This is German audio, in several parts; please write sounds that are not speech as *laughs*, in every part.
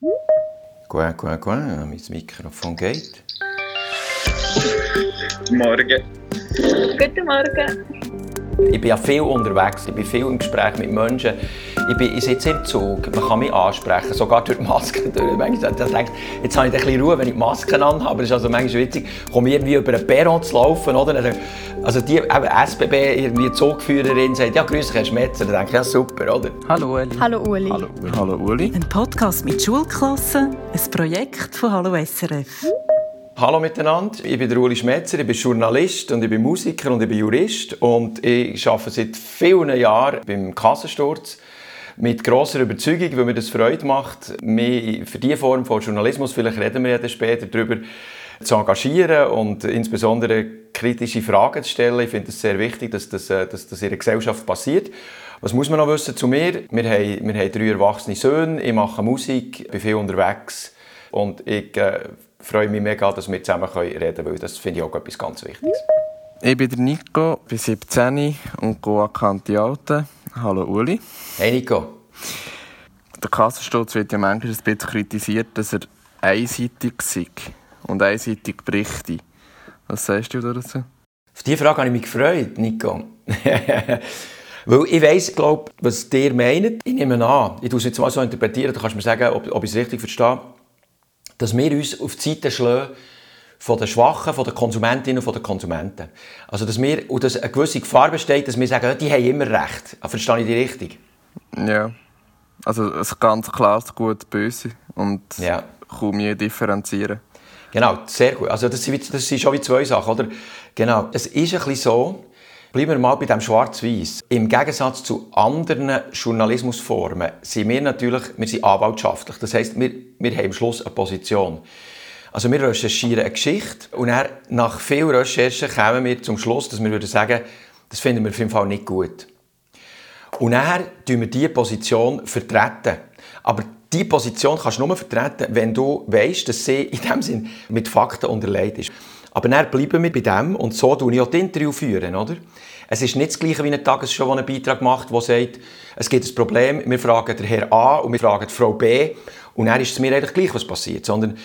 Gut, gut, gut. Mein Mikrofon geht. Morgen. Guten Morgen. Ich bin ja viel unterwegs, ich bin viel im Gespräch mit Menschen. Ich, bin, ich sitze im Zug, man kann mich ansprechen, sogar durch die Maske. Durch. Manchmal denke ich, jetzt habe ich ein bisschen Ruhe, wenn ich die Maske anhabe. Aber es ist also manchmal witzig, komme ich irgendwie über einen Perron zu laufen. Oder? Also die eben SBB, irgendwie Zugführerin, sagt, ja, grüß dich, Herr Schmetzer. Dann denke ich, ja, super, oder? Hallo Uli. Hallo Uli. Hallo, Hallo Uli. Ein Podcast mit Schulklassen, ein Projekt von Hallo SRF. Hallo miteinander, ich bin der Uli Schmetzer, ich bin Journalist und ich bin Musiker und ich bin Jurist und ich arbeite seit vielen Jahren beim Kassensturz mit grosser Überzeugung, weil mir das Freude macht, mich für diese Form von Journalismus, vielleicht reden wir ja später darüber, zu engagieren und insbesondere kritische Fragen zu stellen. Ich finde es sehr wichtig, dass das, äh, dass das in der Gesellschaft passiert. Was muss man noch wissen zu mir? Wir haben, wir haben drei erwachsene Söhne, ich mache Musik, bin viel unterwegs und ich äh, freue mich mega, dass wir zusammen reden können, weil das finde ich auch etwas ganz Wichtiges. Ich bin der Nico, bin 17 und gehe an Kanti Alten. Hallo Uli. Hey Nico. Der Kassensturz wird ja manchmal ein bisschen kritisiert, dass er einseitig sei und einseitig berichte. Was sagst du dazu? Auf diese Frage habe ich mich gefreut, Nico. *laughs* Weil ich weiss, glaub, was ihr meint. Ich nehme an, ich tue es jetzt mal so interpretieren, du kannst mir sagen, ob, ob ich es richtig verstehe, dass wir uns auf die Seite schlagen von den Schwachen, von den Konsumentinnen und von den Konsumenten. Also, dass wir, und dass eine gewisse Gefahr besteht, dass wir sagen, die haben immer recht. Verstehe ich die richtig? Ja. Also, ein ganz klares Gut-Böse und ja. kaum je differenzieren. Genau, sehr gut. Also, das sind, das sind schon wie zwei Sachen, oder? Genau. Es ist ein bisschen so, Bleiben wir mal bei dem Schwarz-Weiß. Im Gegensatz zu anderen Journalismusformen sind wir natürlich wir sind anwaltschaftlich. Das heisst, wir, wir haben am Schluss eine Position. Also wir recherchieren eine Geschichte und dann, nach viel Recherchen kommen wir zum Schluss, dass wir würden sagen, das finden wir auf jeden Fall nicht gut. Und dann tun wir diese Position vertreten. Aber diese Position kannst du nur vertreten, wenn du weißt, dass sie in dem Sinn mit Fakten unterlegt ist. Aber dann bleiben wir bei dem und so führe ich auch das Interview. Führen, oder? Es ist nicht das Gleiche wie ein Tagesschau, der einen Beitrag macht, der sagt, es gibt ein Problem, wir fragen den Herr A und wir fragen die Frau B und dann ist es mir eigentlich gleich, was passiert. Sondern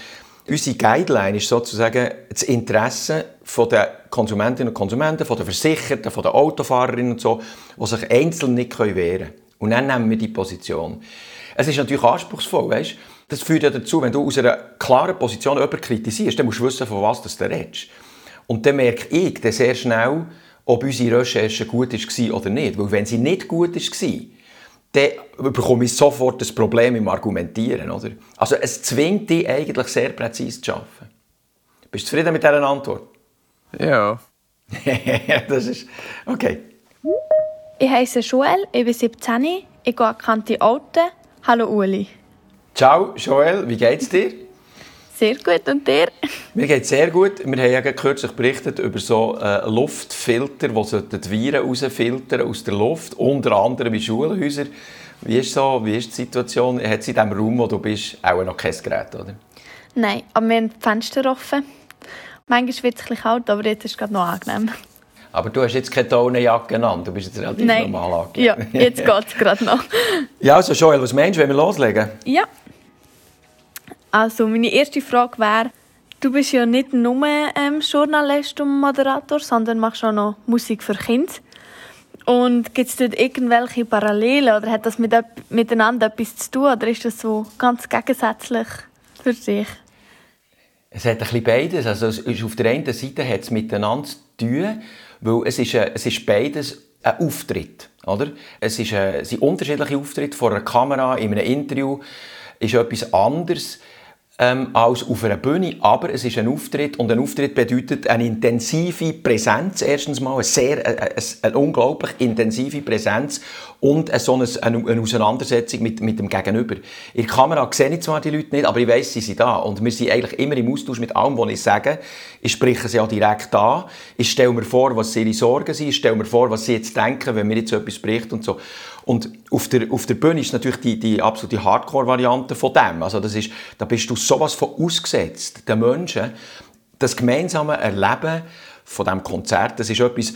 unsere Guideline ist sozusagen das Interesse der Konsumentinnen und Konsumenten, der Versicherten, der Autofahrerinnen und so, die sich einzeln nicht wehren können. Und dann nehmen wir die Position. Es ist natürlich anspruchsvoll, weißt? Das führt ja dazu, wenn du aus einer klaren Position jemanden kritisierst, dann musst du wissen, von was du redest. Und dann merke ich dann sehr schnell, ob unsere Recherche gut war oder nicht. Weil wenn sie nicht gut war, dann bekomme ich sofort das Problem im Argumentieren. Oder? Also es zwingt dich eigentlich sehr präzise zu arbeiten. Bist du zufrieden mit dieser Antwort? Ja. *laughs* das ist... Okay. Ich heiße Joel, ich bin 17, ich gehe an Kanti Alten. Hallo Uli. Ciao Joel, wie geht's dir? Sehr gut, und dir? Mir geht sehr gut. Wir haben ja kürzlich berichtet über so äh, Luftfilter, die die Viren rausfiltern aus der Luft, unter anderem in Schulhäusern. Wie ist, so, wie ist die Situation? Hat es in dem Raum, wo du bist, auch noch kein Gerät, oder? Nein, aber wir haben die Fenster offen. Manchmal wird es ein bisschen kalt, aber jetzt ist es gerade noch angenehm. Aber du hast jetzt keine Daunenjacke genannt, du bist jetzt relativ Nein. normal angelegt. Ja, jetzt *laughs* geht es gerade noch. Ja, also Joel, was meinst du, wenn wir loslegen? Ja. Also meine erste Frage wäre, du bist ja nicht nur ähm, Journalist und Moderator, sondern machst auch noch Musik für Kinder. Und gibt es dort irgendwelche Parallelen oder hat das mit, miteinander etwas zu tun oder ist das so ganz gegensätzlich für dich? Es hat ein bisschen beides. Also es ist auf der einen Seite hat es miteinander zu tun, weil es ist, es ist beides ein Auftritt. Oder? Es, ist ein, es sind unterschiedliche Auftritte vor einer Kamera, in einem Interview ist etwas anderes ähm, als auf einer Bühne, aber es ist ein Auftritt und ein Auftritt bedeutet eine intensive Präsenz, erstens mal, eine, sehr, eine, eine, eine unglaublich intensive Präsenz und eine, so eine, eine Auseinandersetzung mit, mit dem Gegenüber. In der Kamera sehe ich zwar die Leute nicht, aber ich weiss, sie sind da und wir sind eigentlich immer im Austausch mit allem, was ich sage. Ich spreche sie auch direkt an, ich stelle mir vor, was ihre Sorgen sind, ich stelle mir vor, was sie jetzt denken, wenn mir jetzt etwas spricht und so. Und auf der, auf der Bühne ist natürlich die, die absolute Hardcore-Variante von dem. Also das ist, da bist du sowas von ausgesetzt, den Menschen. Das gemeinsame Erleben von diesem Konzert, das ist etwas,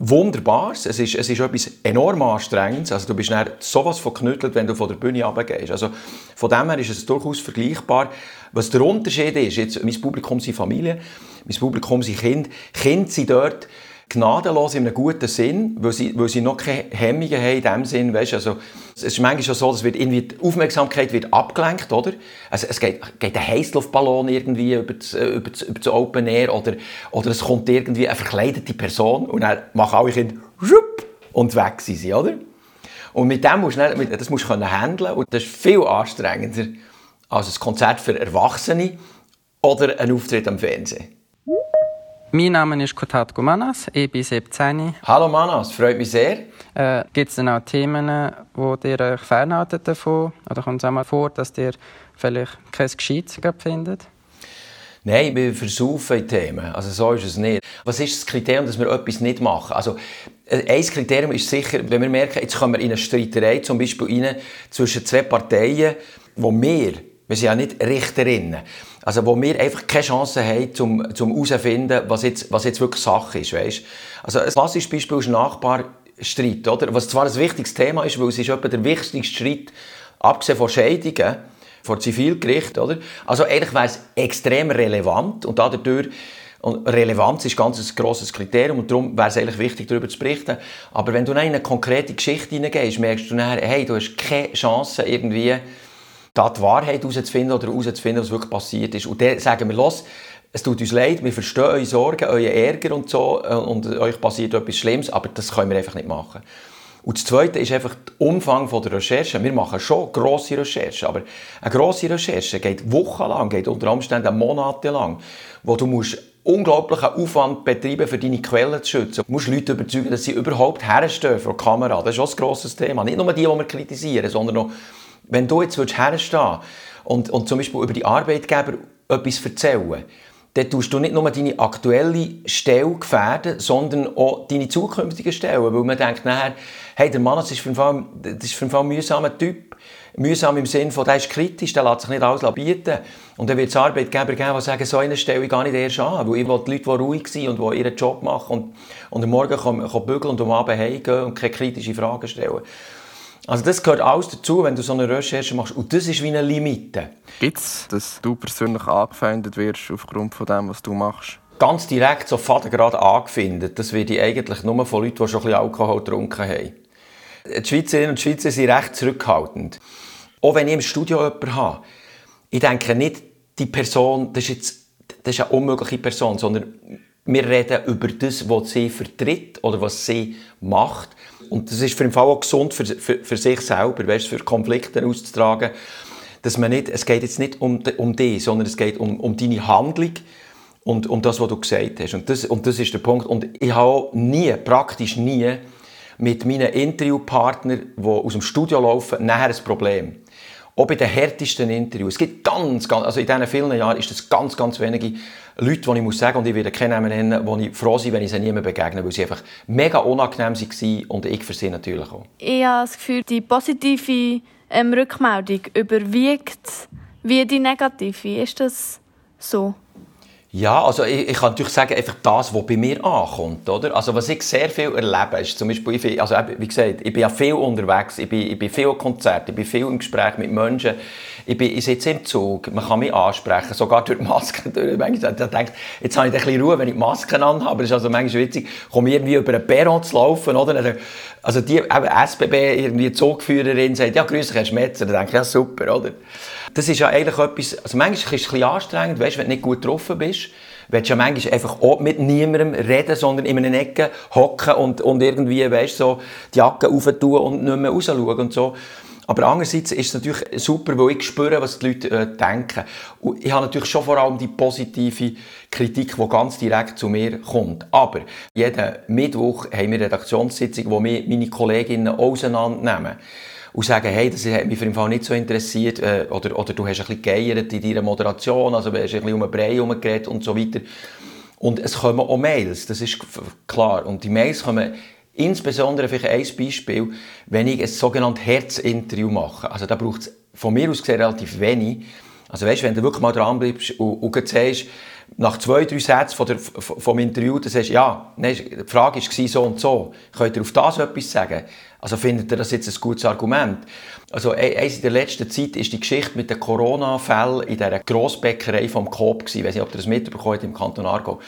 Wunderbares. Es ist, es ist etwas enorm Anstrengendes. Also du bist dann sowas verknüttelt, wenn du von der Bühne runtergehst. Also von dem her ist es durchaus vergleichbar. Was der Unterschied ist, jetzt, mein Publikum sind Familie, mein Publikum sind Kinder. Kinder sind dort gnadenlos in einem guten Sinn, weil sie, weil sie noch keine Hemmungen haben in dem Sinn, weißt, also es ist manchmal schon so, dass wird irgendwie die Aufmerksamkeit wird abgelenkt, oder? Also es geht, geht ein Heißluftballon irgendwie über das, über, das, über das Open Air oder, oder es kommt irgendwie eine verkleidete Person und dann machen alle Kinder und weg sind sie, oder? Und mit dem musst du, das musst du handeln und das ist viel anstrengender als ein Konzert für Erwachsene oder ein Auftritt am Fernsehen. Mein Name ist Kotatko Manas, ich bin 17. Hallo Manas, freut mich sehr. Äh, Gibt es denn auch Themen, wo ihr euch fernhaltet davon? Oder kommt es auch mal vor, dass ihr vielleicht kein Gescheites findet? Nein, wir versaufen Themen. Also so ist es nicht. Was ist das Kriterium, dass wir etwas nicht machen? Also äh, ein Kriterium ist sicher, wenn wir merken, jetzt kommen wir in eine Streiterei zum Beispiel rein, zwischen zwei Parteien, wo wir, wir sind ja nicht Richterinnen, also wo wir einfach keine Chance haben, um, zum herauszufinden, was jetzt, was jetzt wirklich Sache ist. Weißt? Also ein klassisches Beispiel ist Nachbarstreit, oder? was zwar ein wichtiges Thema ist, weil es ist etwa der wichtigste Streit, abgesehen von Scheidungen, vor Zivilgericht. Oder? Also eigentlich wäre es extrem relevant und dadurch und Relevanz ist ganz ein grosses Kriterium und darum wäre es eigentlich wichtig, darüber zu berichten. Aber wenn du in eine konkrete Geschichte hineingehst, merkst du nachher, hey, du hast keine Chance, irgendwie da die Wahrheit herauszufinden oder herauszufinden, was wirklich passiert ist. Und dann sagen wir, los, es tut uns leid, wir verstehen eure Sorgen, euren Ärger und so, äh, und euch passiert etwas Schlimmes, aber das können wir einfach nicht machen. Und das Zweite ist einfach der Umfang der Recherche. Wir machen schon grosse Recherchen, aber eine grosse Recherche geht wochenlang, geht unter Umständen monatelang, wo du musst unglaublichen Aufwand betreiben, für deine Quellen zu schützen. Du musst Leute überzeugen, dass sie überhaupt herstehen vor der Kamera. Das ist auch ein grosses Thema. Nicht nur die, die wir kritisieren, sondern auch wenn du jetzt herstehen und, und zum Beispiel über die Arbeitgeber etwas erzählen dann tust du nicht nur deine aktuelle Stelle gefährden, sondern auch deine zukünftigen Stellen. Weil man denkt nachher, hey, der Mann das ist für für einen Fall ein mühsamer Typ. Mühsam im Sinne von, der ist kritisch, der lässt sich nicht alles bieten. Und dann wird es Arbeitgeber geben, die sagen, so eine Stelle gar nicht erst an. Weil ich will die Leute, die ruhig sind und ihren Job machen und, und am Morgen kommen, kommen bügeln und am Abend heimgehen und keine kritischen Fragen stellen. Also das gehört alles dazu, wenn du so eine Recherche machst. Und das ist wie eine Limite. Gibt es, dass du persönlich angefeindet wirst aufgrund von dem, was du machst? Ganz direkt, so gerade angefeindet, das werde ich eigentlich nur von Leuten, die schon ein bisschen Alkohol getrunken haben. Die Schweizerinnen und Schweizer sind recht zurückhaltend. Auch wenn ich im Studio jemanden habe, ich denke nicht, die Person, das ist jetzt das ist eine unmögliche Person, sondern wir reden über das, was sie vertritt oder was sie macht. Und das ist für den Fall auch gesund für, für, für sich selber, weißt, für Konflikte auszutragen. Dass man nicht, es geht jetzt nicht um, um dich, sondern es geht um, um deine Handlung und um das, was du gesagt hast. Und das, und das ist der Punkt. Und ich habe nie, praktisch nie, mit meinen Interviewpartnern, die aus dem Studio laufen, nachher ein Problem. Auch bei den härtesten Interviews. Es gibt ganz, ganz, also in diesen vielen Jahren ist es ganz, ganz wenige Leute, die ich muss sagen, und ich werde keine Namen nennen, wo ich froh bin, wenn ich sie niemandem begegne, weil sie einfach mega unangenehm waren und ich für sie natürlich auch. Ich habe das Gefühl, die positive ähm, Rückmeldung überwiegt wie die negative. Ist das so? Ja, also ich, ich, kann natürlich sagen, einfach das, was bei mir ankommt, oder? Also was ich sehr viel erlebe, ist zum Beispiel, ich, also wie gesagt, ich bin ja viel unterwegs, ich bin, ich bin viel Konzerte, ich bin viel im Gespräch mit Menschen, ich, bin, ich sitze im Zug, man kann mich ansprechen, sogar durch die Maske *laughs* durch. Manchmal ich denke, jetzt habe ich ein bisschen Ruhe, wenn ich die Maske anhabe, aber ist also manchmal witzig, komme irgendwie über einen Perron zu laufen, oder? Also die SBB, irgendwie Zugführerin sagt, ja, grüß dich, Herr Schmetzer, dann denke ich, ja, super, oder? Das ist ja eigentlich etwas, also manchmal ist es ein bisschen anstrengend, weißt, wenn du nicht gut getroffen bist, willst du ja manchmal einfach auch mit niemandem reden, sondern in einer Ecke hocken und, und irgendwie, weißt, so die Jacke aufentun und nicht mehr rausschauen und so. Aber andererseits ist es natürlich super, weil ich spüre, was die Leute äh, denken. Und ich habe natürlich schon vor allem die positive Kritik, die ganz direkt zu mir kommt. Aber jeden Mittwoch haben wir Redaktionssitzung, wo wir meine Kolleginnen auseinandernehmen und sagen, hey, das hat mich für den Fall nicht so interessiert, äh, oder, oder du hast ein bisschen geeiert in deiner Moderation, also du hast ein bisschen um den Brei herumgeredet und so weiter. Und es kommen auch Mails, das ist klar. Und die Mails kommen insbesondere, vielleicht ein Beispiel, wenn ich ein sogenanntes Herzinterview mache. Also da braucht es von mir aus gesehen relativ wenig, Also weißt, wenn du wirklich mal dran bleibst und, und sagst, nach zwei, drei Sätzen von der, vom Interview, dann sagst ja, nein, die Frage war so und so, könnt ihr auf das etwas sagen? Also findet ihr das jetzt ein gutes Argument? Also eins in der letzten Zeit ist die Geschichte mit den Corona-Fällen in dieser Grossbäckerei vom Coop gewesen. Ich weiß nicht, ob ihr das mitbekommen habt im Kanton Aargau.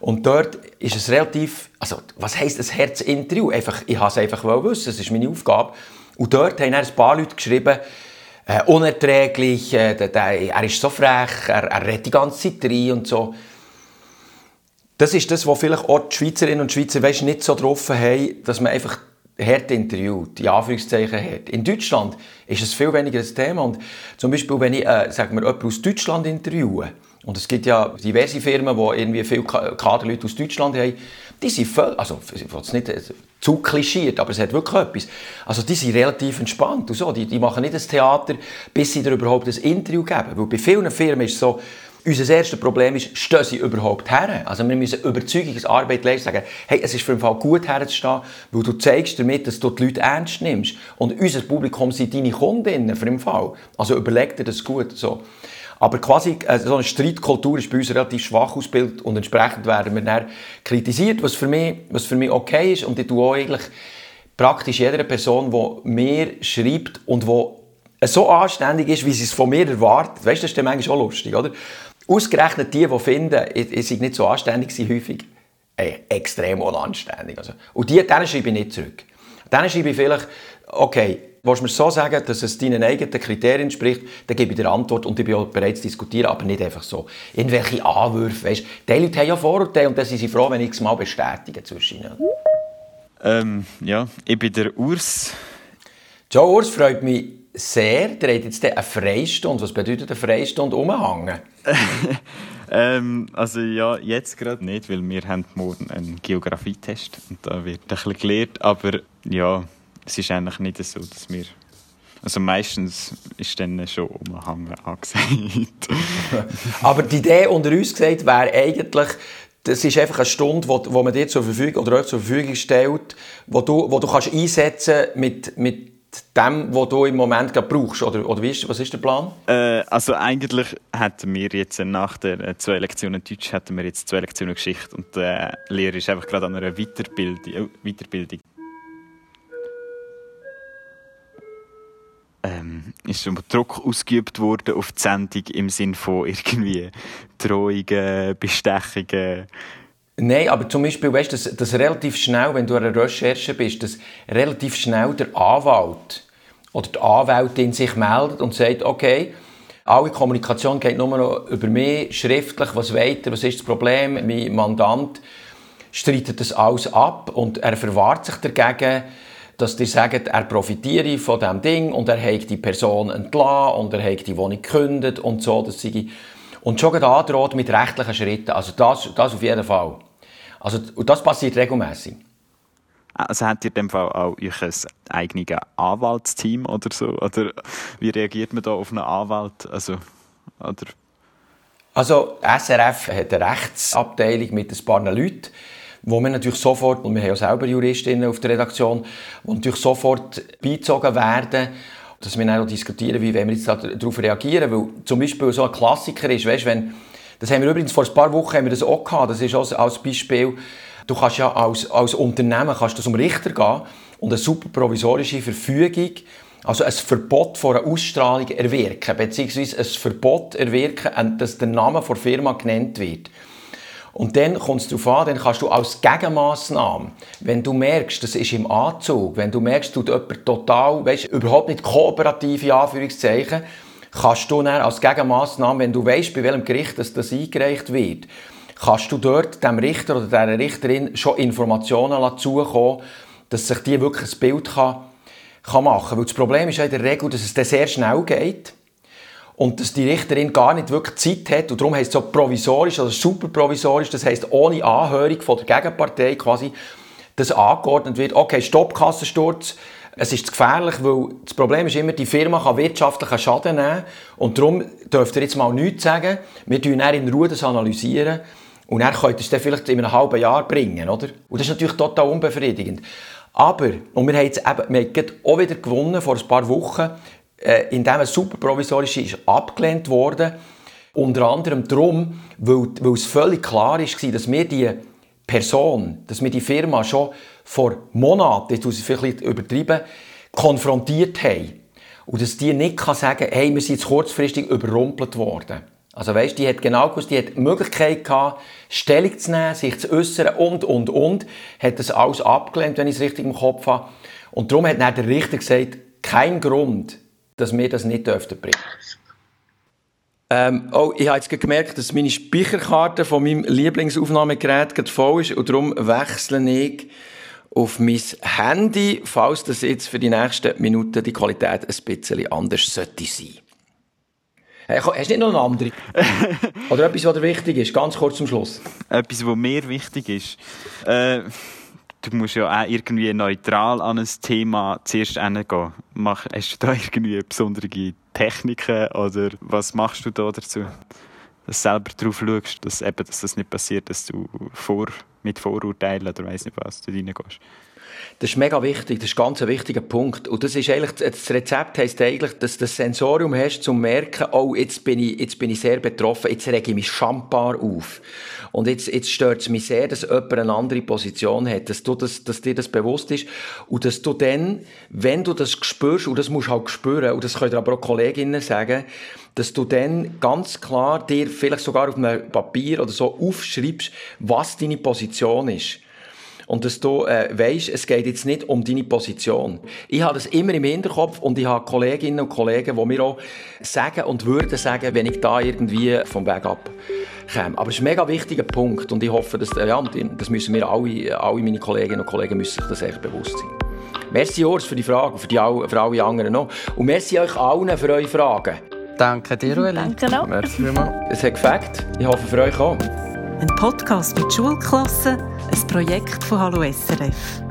Und dort ist es relativ, also was heisst ein Herzinterview? Einfach, ich wollte es einfach wissen, das ist meine Aufgabe. Und dort haben ein paar Leute geschrieben, äh, unerträglich, äh, der, der, er ist so frech, er, er redet die ganze Zeit rein und so. Das ist das, was vielleicht auch die Schweizerinnen und Schweizer weißt, nicht so drauf haben, dass man einfach hart interviewt, die Anführungszeichen hat. In Deutschland ist es viel weniger ein Thema. Und zum Beispiel, wenn ich, äh, sagen wir, jemanden aus Deutschland interviewe, und es gibt ja diverse Firmen, die irgendwie viele Kaderleute aus Deutschland haben, die sind voll, also es nicht äh, zu klischiert, aber es hat wirklich etwas. Also die sind relativ entspannt und so. Die, die machen nicht das Theater, bis sie dir überhaupt ein Interview geben. Weil bei vielen Firmen ist es so, unser erstes Problem ist, stehen sie überhaupt her? Also wir müssen Überzeugungsarbeit leisten, sagen, hey, es ist für den Fall gut herzustehen, weil du zeigst damit, dass du die Leute ernst nimmst. Und unser Publikum sind deine Kundinnen für den Fall. Also überleg dir das gut. So. Aber quasi äh, so eine Streitkultur ist bei uns relativ schwach ausgebildet und entsprechend werden wir dann kritisiert, was für mich, was für mich okay ist. Und ich tue auch eigentlich praktisch jeder Person, die mir schreibt und die so anständig ist, wie sie es von mir erwartet. Weißt du, das ist dann manchmal auch lustig, oder? Ausgerechnet die, die finden, ich, sei nicht so anständig, sind häufig ey, extrem unanständig. Also, und die, denen schreibe ich nicht zurück. Denen schreibe ich vielleicht, okay, Willst du mir so sagen, dass es deinen eigenen Kriterien entspricht, dann gebe ich dir Antwort und ich bin auch bereit zu diskutieren, aber nicht einfach so. Irgendwelche Anwürfe, weißt Die Leute haben ja Vorurteile und dann sind sie froh, wenn ich es mal bestätige zwischen ihnen. Ähm, ja, ich bin der Urs. Joe Urs freut mich sehr. Der hat jetzt eine Freistunde. Was bedeutet eine Freistunde umhängen? *laughs* ähm, also ja, jetzt gerade nicht, weil wir haben morgen einen Geografietest und da wird ein bisschen gelehrt, aber ja, es ist eigentlich nicht so, dass wir also meistens ist dann schon umhängen angesagt. *laughs* Aber die Idee unter uns gesagt wäre eigentlich, das ist einfach eine Stunde, wo, wo man dir zur Verfügung oder euch zur Verfügung stellt, wo du, wo du kannst einsetzen mit, mit dem, was du im Moment gerade brauchst. Oder, oder ist, was ist der Plan? Äh, also eigentlich hätten wir jetzt nach den äh, zwei Lektionen Deutsch hätten wir jetzt zwei Lektionen Geschichte und der äh, Lehrer ist einfach gerade an einer Weiterbildung. Weiterbildung. ähm, ist schon Druck ausgeübt worden auf die Sendung im Sinne von irgendwie Drohungen, Bestechungen? Nein, aber zum Beispiel, weißt du, dass, dass relativ schnell, wenn du an einer Recherche bist, dass relativ schnell der Anwalt oder die Anwältin sich meldet und sagt, okay, alle Kommunikation geht nur noch über mich, schriftlich, was weiter, was ist das Problem, mein Mandant streitet das alles ab und er verwahrt sich dagegen, dass die sagen, er profitiere von diesem Ding und er hat die Person entlassen und er hat die Wohnung gekündigt und so. Das sei und schon androht mit rechtlichen Schritten. Also das, das auf jeden Fall. Also, und das passiert regelmäßig. Also habt ihr in dem Fall auch euer eigenes Anwaltsteam oder so? Oder wie reagiert man da auf einen Anwalt? Also, oder? also SRF hat eine Rechtsabteilung mit ein paar Leuten wo wir natürlich sofort, und wir haben ja selber Juristinnen auf der Redaktion, die natürlich sofort beizogen werden, dass wir dann auch diskutieren, wie wir jetzt darauf reagieren, weil zum Beispiel so ein Klassiker ist, weißt, wenn, das haben wir übrigens vor ein paar Wochen haben wir das auch gehabt, das ist auch als Beispiel, du kannst ja als, als Unternehmen kannst du zum Richter gehen und eine super provisorische Verfügung also ein Verbot von einer Ausstrahlung erwirken, beziehungsweise ein Verbot erwirken, dass der Name der Firma genannt wird. Und dann kommt es darauf an, dann kannst du als Gegenmaßnahme, wenn du merkst, das ist im Anzug, wenn du merkst, du jemand total, weißt, überhaupt nicht kooperative Anführungszeichen, kannst du dann als Gegenmaßnahme, wenn du weißt, bei welchem Gericht das, das eingereicht wird, kannst du dort dem Richter oder der Richterin schon Informationen zukommen, dass sich die wirklich ein Bild kann, kann machen kann. Weil das Problem ist ja in der Regel, dass es dann sehr schnell geht und dass die Richterin gar nicht wirklich Zeit hat und darum heißt es so provisorisch oder super provisorisch, das heißt ohne Anhörung von der Gegenpartei quasi, dass angeordnet wird, okay, Stopp, Kassensturz, es ist gefährlich, weil das Problem ist immer, die Firma kann wirtschaftlichen Schaden nehmen und darum dürft ihr jetzt mal nichts sagen, wir analysieren dann in Ruhe das analysieren und dann könnt ihr es dann vielleicht in einem halben Jahr bringen, oder? Und das ist natürlich total unbefriedigend. Aber, und wir haben jetzt eben, wir haben auch wieder gewonnen vor ein paar Wochen, äh, in dem es super provisorisch ist, abgelehnt worden. Unter anderem darum, weil, weil es völlig klar war, dass wir die Person, dass wir die Firma schon vor Monaten, jetzt muss ich vielleicht übertreiben, konfrontiert haben. Und dass die nicht kann sagen hey, wir sind jetzt kurzfristig überrumpelt worden. Also weißt, die hat genau gewusst, die hat die Möglichkeit gehabt, Stellung zu nehmen, sich zu äußern und, und, und. Hat das alles abgelehnt, wenn ich es richtig im Kopf habe. Und darum hat dann der Richter gesagt, kein Grund, dass wir das nicht dürften bringen. Ähm, oh, ich habe jetzt gemerkt, dass meine Speicherkarte von meinem Lieblingsaufnahmegerät gerade voll ist und darum wechsle ich auf mein Handy, falls das jetzt für die nächsten Minuten die Qualität ein bisschen anders sollte sein. Hey, hast du nicht noch eine andere? *laughs* Oder etwas, was dir wichtig ist? Ganz kurz zum Schluss. Etwas, was mir wichtig ist. Äh, du musst ja auch irgendwie neutral an ein Thema zuerst hingehen. Mach, hast du da *laughs* irgendwie besondere Techniken oder was machst du da dazu? Dass du selber darauf schaust, dass, eben, dass das nicht passiert, dass du vor, mit Vorurteilen oder weiss nicht was du reingehst. Das ist mega wichtig, das ist ganz ein wichtiger Punkt. Und das ist eigentlich, das Rezept heisst eigentlich, dass du das Sensorium hast, zum merken, oh, jetzt bin ich, jetzt bin ich sehr betroffen, jetzt rege ich mich schambar auf. Und jetzt, jetzt stört es mich sehr, dass jemand eine andere Position hat, dass, du das, dass dir das bewusst ist und dass du dann, wenn du das spürst, und das musst du halt spüren, und das können aber auch Kolleginnen sagen, dass du dann ganz klar dir vielleicht sogar auf einem Papier oder so aufschreibst, was deine Position ist. Und dass du äh, weißt, es geht jetzt nicht um deine Position. Ich habe das immer im Hinterkopf und ich habe Kolleginnen und Kollegen, die mir auch sagen und würden sagen, wenn ich da irgendwie vom Weg ab käme. Aber es ist ein mega wichtiger Punkt und ich hoffe, dass, ja, das müssen wir alle, alle meine Kolleginnen und Kollegen müssen sich das echt bewusst sein. Merci Urs für die Frage, für, die, für alle anderen noch. Und merci euch allen für eure Fragen. Danke dir, Ueli. Danke auch. Merci vielmals. Es hat gefällt. Ich hoffe für euch auch. Ein Podcast mit Schulklassen, ein Projekt von Hallo SRF.